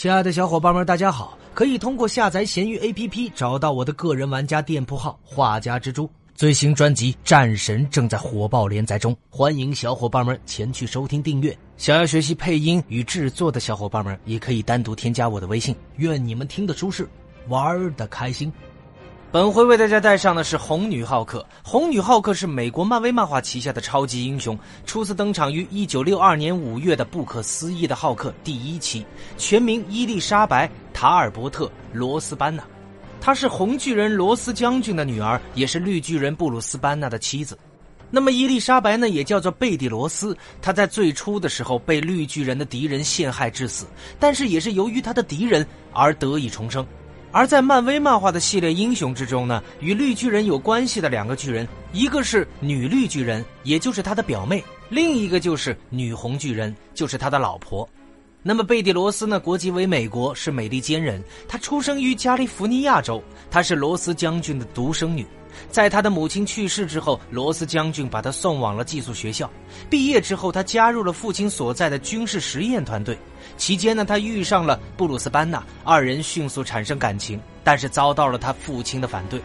亲爱的小伙伴们，大家好！可以通过下载闲鱼 APP 找到我的个人玩家店铺号“画家蜘蛛”。最新专辑《战神》正在火爆连载中，欢迎小伙伴们前去收听订阅。想要学习配音与制作的小伙伴们，也可以单独添加我的微信。愿你们听得舒适，玩的开心。本回为大家带上的是红女浩克。红女浩克是美国漫威漫画旗下的超级英雄，初次登场于一九六二年五月的《不可思议的浩克》第一期，全名伊丽莎白·塔尔伯特·罗斯班纳。她是红巨人罗斯将军的女儿，也是绿巨人布鲁斯班纳的妻子。那么伊丽莎白呢，也叫做贝蒂罗斯。她在最初的时候被绿巨人的敌人陷害致死，但是也是由于她的敌人而得以重生。而在漫威漫画的系列英雄之中呢，与绿巨人有关系的两个巨人，一个是女绿巨人，也就是他的表妹；另一个就是女红巨人，就是他的老婆。那么贝蒂罗斯呢，国籍为美国，是美利坚人。她出生于加利福尼亚州，她是罗斯将军的独生女。在他的母亲去世之后，罗斯将军把他送往了寄宿学校。毕业之后，他加入了父亲所在的军事实验团队。期间呢，他遇上了布鲁斯班纳，二人迅速产生感情，但是遭到了他父亲的反对。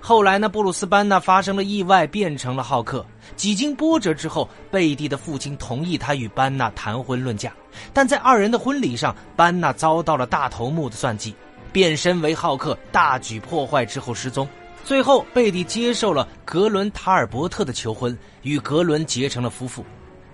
后来呢，布鲁斯班纳发生了意外，变成了浩克。几经波折之后，贝蒂的父亲同意他与班纳谈婚论嫁，但在二人的婚礼上，班纳遭到了大头目的算计，变身为浩克，大举破坏之后失踪。最后，贝蒂接受了格伦·塔尔伯特的求婚，与格伦结成了夫妇。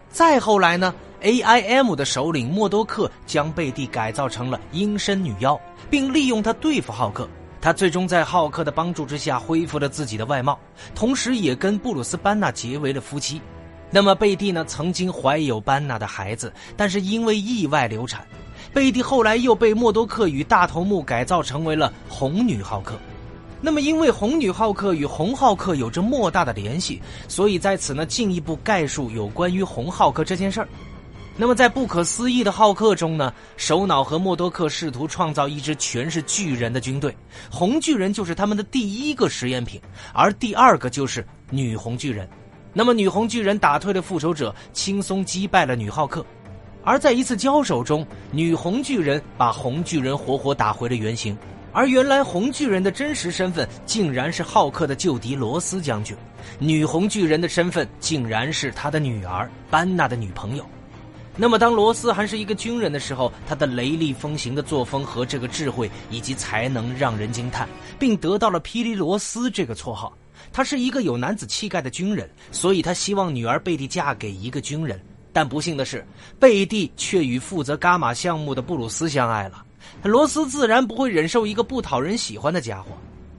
再后来呢，AIM 的首领默多克将贝蒂改造成了阴身女妖，并利用她对付浩克。他最终在浩克的帮助之下恢复了自己的外貌，同时也跟布鲁斯·班纳结为了夫妻。那么贝蒂呢，曾经怀有班纳的孩子，但是因为意外流产。贝蒂后来又被默多克与大头目改造成为了红女浩克。那么，因为红女浩克与红浩克有着莫大的联系，所以在此呢进一步概述有关于红浩克这件事儿。那么，在不可思议的浩克中呢，首脑和默多克试图创造一支全是巨人的军队，红巨人就是他们的第一个实验品，而第二个就是女红巨人。那么，女红巨人打退了复仇者，轻松击败了女浩克。而在一次交手中，女红巨人把红巨人活活打回了原形。而原来红巨人的真实身份竟然是浩克的旧敌罗斯将军，女红巨人的身份竟然是他的女儿班纳的女朋友。那么当罗斯还是一个军人的时候，他的雷厉风行的作风和这个智慧以及才能让人惊叹，并得到了“霹雳罗斯”这个绰号。他是一个有男子气概的军人，所以他希望女儿贝蒂嫁给一个军人。但不幸的是，贝蒂却与负责伽马项目的布鲁斯相爱了。罗斯自然不会忍受一个不讨人喜欢的家伙。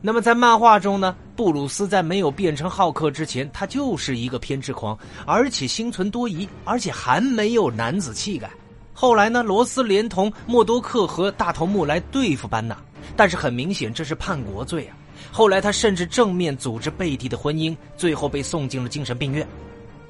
那么在漫画中呢？布鲁斯在没有变成浩克之前，他就是一个偏执狂，而且心存多疑，而且还没有男子气概。后来呢？罗斯连同默多克和大头目来对付班纳，但是很明显这是叛国罪啊。后来他甚至正面组织贝蒂的婚姻，最后被送进了精神病院。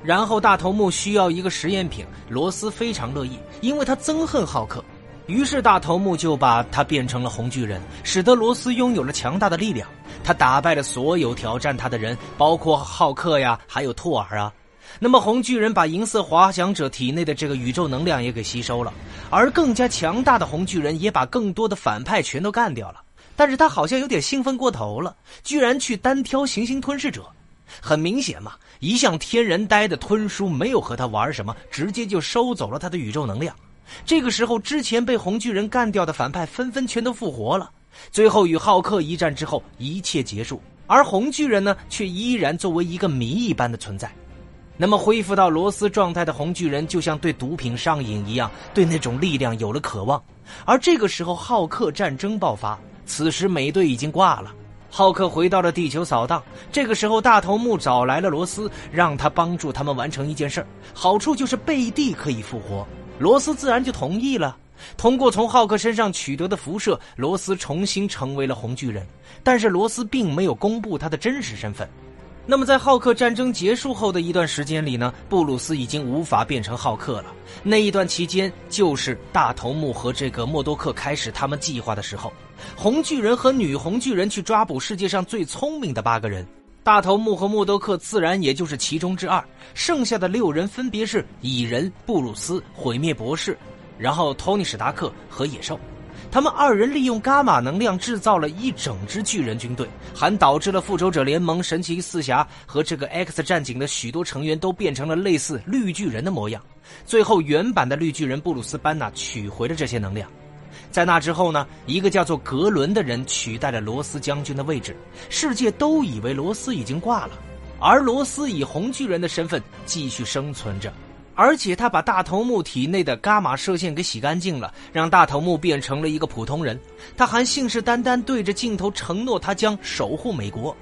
然后大头目需要一个实验品，罗斯非常乐意，因为他憎恨浩克。于是大头目就把他变成了红巨人，使得罗斯拥有了强大的力量。他打败了所有挑战他的人，包括浩克呀，还有托尔啊。那么红巨人把银色滑翔者体内的这个宇宙能量也给吸收了，而更加强大的红巨人也把更多的反派全都干掉了。但是他好像有点兴奋过头了，居然去单挑行星吞噬者。很明显嘛，一向天然呆的吞叔没有和他玩什么，直接就收走了他的宇宙能量。这个时候，之前被红巨人干掉的反派纷纷全都复活了。最后与浩克一战之后，一切结束，而红巨人呢，却依然作为一个谜一般的存在。那么，恢复到罗斯状态的红巨人，就像对毒品上瘾一样，对那种力量有了渴望。而这个时候，浩克战争爆发，此时美队已经挂了，浩克回到了地球扫荡。这个时候，大头目找来了罗斯，让他帮助他们完成一件事儿，好处就是贝蒂可以复活。罗斯自然就同意了。通过从浩克身上取得的辐射，罗斯重新成为了红巨人。但是罗斯并没有公布他的真实身份。那么在浩克战争结束后的一段时间里呢？布鲁斯已经无法变成浩克了。那一段期间，就是大头目和这个默多克开始他们计划的时候。红巨人和女红巨人去抓捕世界上最聪明的八个人。大头目和默多克自然也就是其中之二，剩下的六人分别是蚁人、布鲁斯、毁灭博士，然后托尼·史达克和野兽。他们二人利用伽马能量制造了一整支巨人军队，还导致了复仇者联盟、神奇四侠和这个 X 战警的许多成员都变成了类似绿巨人的模样。最后，原版的绿巨人布鲁斯·班纳取回了这些能量。在那之后呢，一个叫做格伦的人取代了罗斯将军的位置。世界都以为罗斯已经挂了，而罗斯以红巨人的身份继续生存着。而且他把大头目体内的伽马射线给洗干净了，让大头目变成了一个普通人。他还信誓旦旦对着镜头承诺他将守护美国。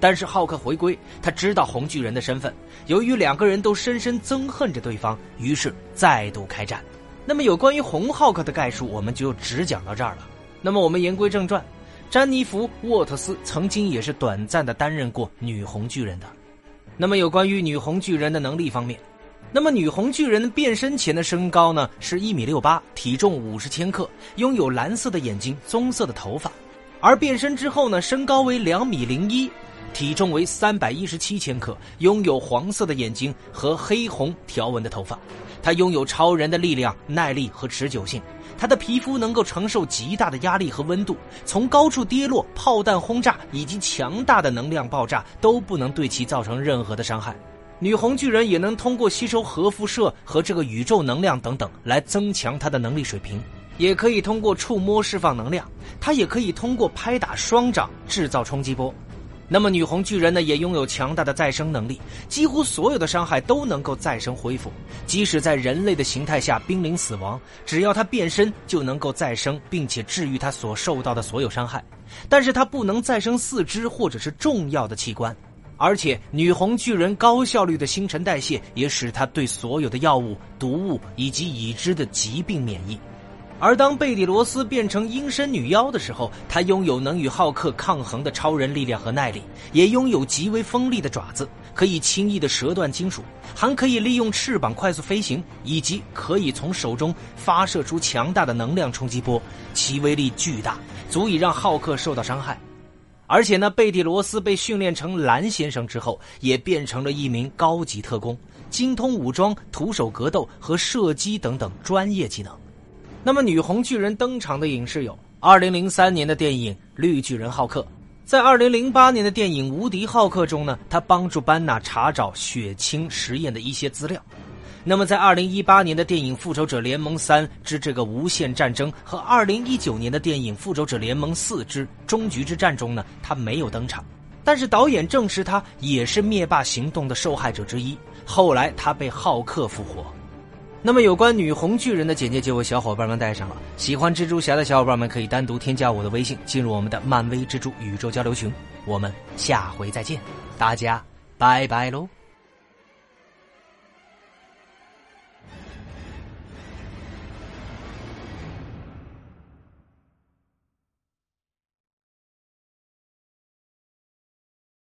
但是浩克回归，他知道红巨人的身份。由于两个人都深深憎恨着对方，于是再度开战。那么有关于红浩克的概述，我们就只讲到这儿了。那么我们言归正传，詹妮弗·沃特斯曾经也是短暂的担任过女红巨人的。那么有关于女红巨人的能力方面。那么，女红巨人变身前的身高呢是一米六八，体重五十千克，拥有蓝色的眼睛、棕色的头发；而变身之后呢，身高为两米零一，体重为三百一十七千克，拥有黄色的眼睛和黑红条纹的头发。她拥有超人的力量、耐力和持久性。她的皮肤能够承受极大的压力和温度，从高处跌落、炮弹轰炸以及强大的能量爆炸都不能对其造成任何的伤害。女红巨人也能通过吸收核辐射和这个宇宙能量等等来增强她的能力水平，也可以通过触摸释放能量，她也可以通过拍打双掌制造冲击波。那么女红巨人呢，也拥有强大的再生能力，几乎所有的伤害都能够再生恢复，即使在人类的形态下濒临死亡，只要她变身就能够再生，并且治愈她所受到的所有伤害。但是她不能再生四肢或者是重要的器官。而且，女红巨人高效率的新陈代谢也使她对所有的药物、毒物以及已知的疾病免疫。而当贝蒂罗斯变成阴身女妖的时候，她拥有能与浩克抗衡的超人力量和耐力，也拥有极为锋利的爪子，可以轻易的折断金属，还可以利用翅膀快速飞行，以及可以从手中发射出强大的能量冲击波，其威力巨大，足以让浩克受到伤害。而且呢，贝蒂罗斯被训练成蓝先生之后，也变成了一名高级特工，精通武装、徒手格斗和射击等等专业技能。那么，女红巨人登场的影视有：二零零三年的电影《绿巨人浩克》，在二零零八年的电影《无敌浩克》中呢，他帮助班纳查找血清实验的一些资料。那么，在二零一八年的电影《复仇者联盟三之这个无限战争》和二零一九年的电影《复仇者联盟四之终局之战》中呢，他没有登场，但是导演证实他也是灭霸行动的受害者之一。后来他被浩克复活。那么，有关女红巨人的简介就为小伙伴们带上了。喜欢蜘蛛侠的小伙伴们可以单独添加我的微信，进入我们的漫威蜘蛛宇宙交流群。我们下回再见，大家拜拜喽。